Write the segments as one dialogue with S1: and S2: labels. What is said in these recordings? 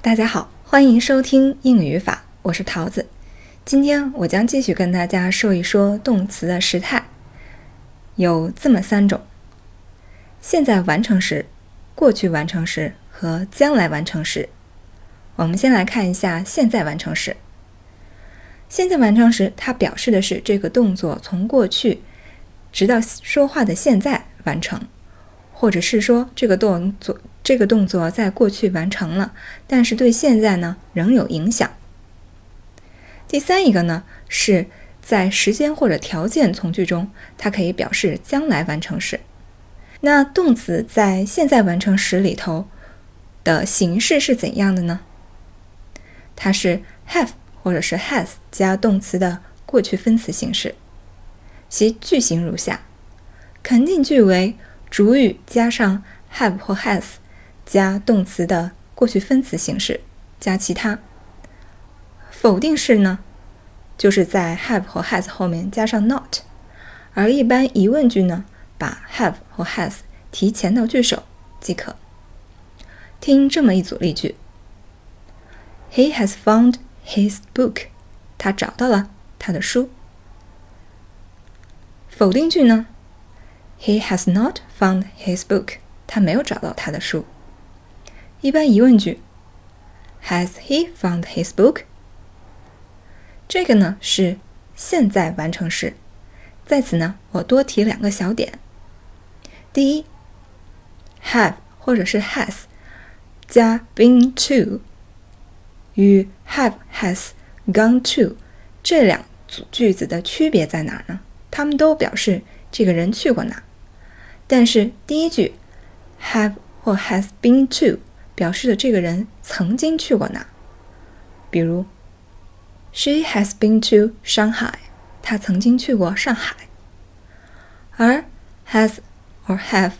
S1: 大家好，欢迎收听英语语法，我是桃子。今天我将继续跟大家说一说动词的时态，有这么三种：现在完成时、过去完成时和将来完成时。我们先来看一下现在完成时。现在完成时，它表示的是这个动作从过去直到说话的现在完成，或者是说这个动作这个动作在过去完成了，但是对现在呢仍有影响。第三一个呢，是在时间或者条件从句中，它可以表示将来完成时。那动词在现在完成时里头的形式是怎样的呢？它是 have 或者是 has 加动词的过去分词形式。其句型如下：肯定句为主语加上 have 或 has 加动词的过去分词形式加其他。否定式呢，就是在 have 和 has 后面加上 not，而一般疑问句呢，把 have 或 has 提前到句首即可。听这么一组例句：He has found his book。他找到了他的书。否定句呢，He has not found his book。他没有找到他的书。一般疑问句：Has he found his book？这个呢是现在完成时，在此呢我多提两个小点。第一，have 或者是 has 加 been to 与 have has gone to 这两组句子的区别在哪儿呢？它们都表示这个人去过哪，但是第一句 have 或 has been to 表示的这个人曾经去过哪，比如。She has been to Shanghai. 她曾经去过上海。而 has or have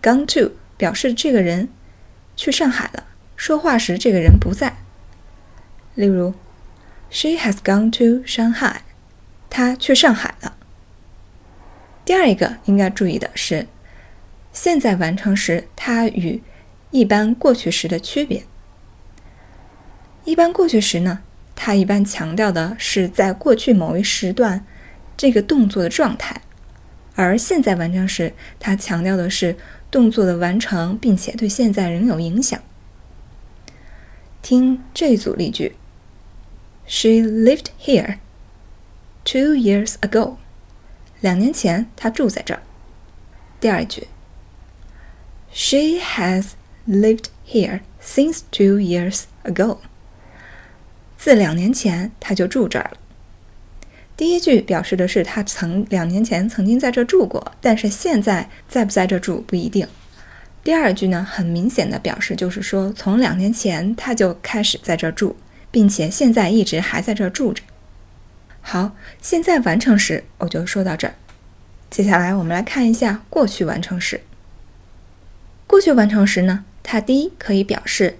S1: gone to 表示这个人去上海了。说话时这个人不在。例如，She has gone to Shanghai. 她去上海了。第二一个应该注意的是，现在完成时它与一般过去时的区别。一般过去时呢？它一般强调的是在过去某一时段这个动作的状态，而现在完成时，它强调的是动作的完成，并且对现在仍有影响。听这组例句：She lived here two years ago。两年前她住在这儿。第二句：She has lived here since two years ago。自两年前他就住这儿了。第一句表示的是他曾两年前曾经在这住过，但是现在在不在这住不一定。第二句呢，很明显的表示就是说，从两年前他就开始在这住，并且现在一直还在这住着。好，现在完成时我就说到这儿。接下来我们来看一下过去完成时。过去完成时呢，它第一可以表示。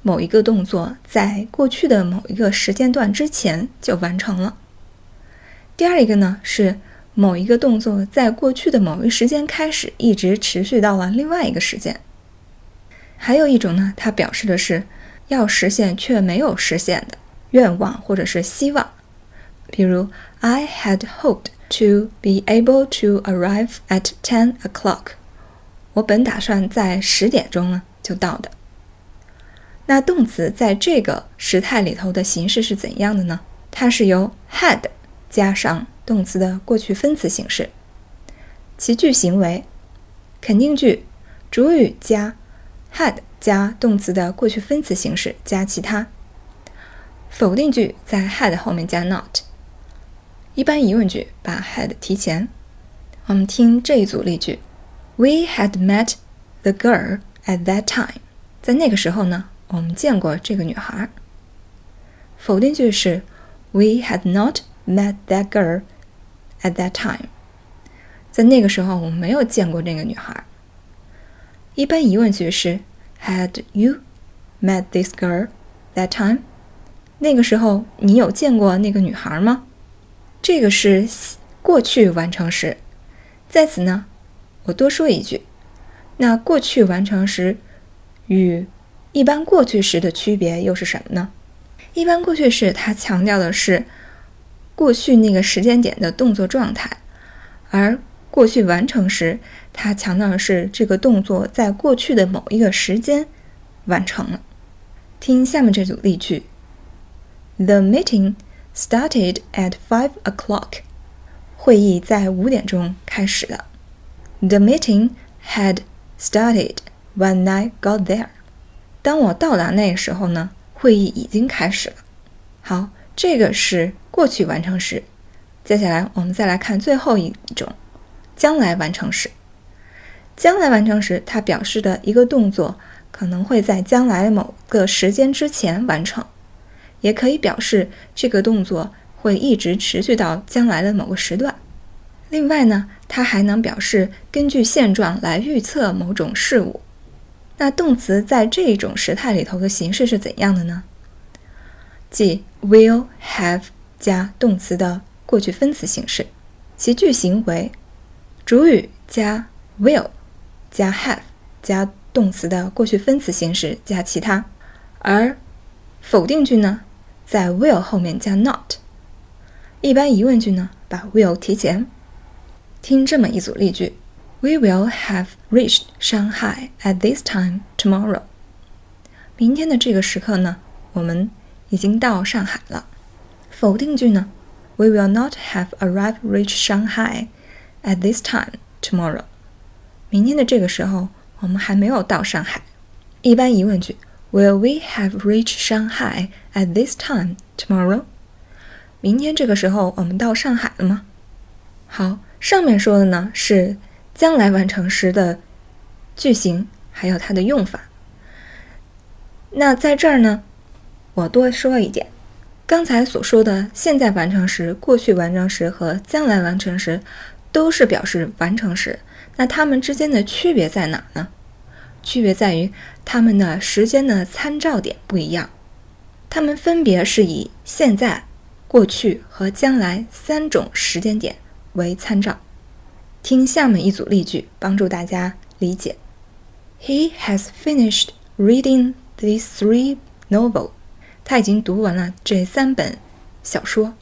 S1: 某一个动作在过去的某一个时间段之前就完成了。第二一个呢是某一个动作在过去的某一时间开始，一直持续到了另外一个时间。还有一种呢，它表示的是要实现却没有实现的愿望或者是希望。比如，I had hoped to be able to arrive at ten o'clock。我本打算在十点钟呢就到的。那动词在这个时态里头的形式是怎样的呢？它是由 had 加上动词的过去分词形式，其句型为肯定句，主语加 had 加动词的过去分词形式加其他；否定句在 had 后面加 not；一般疑问句把 had 提前。我们听这一组例句：We had met the girl at that time。在那个时候呢？我们见过这个女孩。否定句是 We had not met that girl at that time。在那个时候，我们没有见过那个女孩。一般疑问句是 Had you met this girl that time？那个时候你有见过那个女孩吗？这个是过去完成时。在此呢，我多说一句，那过去完成时与一般过去时的区别又是什么呢？一般过去式它强调的是过去那个时间点的动作状态，而过去完成时它强调的是这个动作在过去的某一个时间完成了。听下面这组例句：The meeting started at five o'clock. 会议在五点钟开始了。The meeting had started when I got there. 当我到达那个时候呢，会议已经开始了。好，这个是过去完成时。接下来我们再来看最后一种，将来完成时。将来完成时，它表示的一个动作可能会在将来某个时间之前完成，也可以表示这个动作。会一直持续到将来的某个时段。另外呢，它还能表示根据现状来预测某种事物。那动词在这种时态里头的形式是怎样的呢？即 will have 加动词的过去分词形式，其句型为主语加 will 加 have 加动词的过去分词形式加其他，而否定句呢，在 will 后面加 not。一般疑问句呢，把 will 提前。听这么一组例句：We will have reached Shanghai at this time tomorrow。明天的这个时刻呢，我们已经到上海了。否定句呢，We will not have arrived reached Shanghai at this time tomorrow。明天的这个时候，我们还没有到上海。一般疑问句：Will we have reached Shanghai at this time tomorrow？明天这个时候，我们到上海了吗？好，上面说的呢是将来完成时的句型，还有它的用法。那在这儿呢，我多说一点，刚才所说的现在完成时、过去完成时和将来完成时，都是表示完成时。那它们之间的区别在哪呢？区别在于它们的时间的参照点不一样，它们分别是以现在。过去和将来三种时间点为参照，听下面一组例句，帮助大家理解。He has finished reading these three novels. 他已经读完了这三本小说。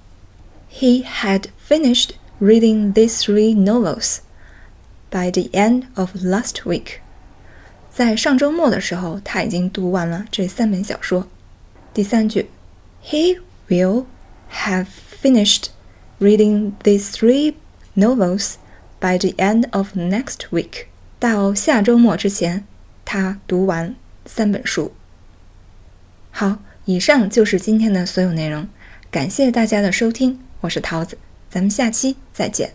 S1: He had finished reading these three novels by the end of last week. 在上周末的时候，他已经读完了这三本小说。第三句，He will have finished reading these three novels by the end of next week。到下周末之前，他读完三本书。好，以上就是今天的所有内容，感谢大家的收听，我是桃子，咱们下期再见。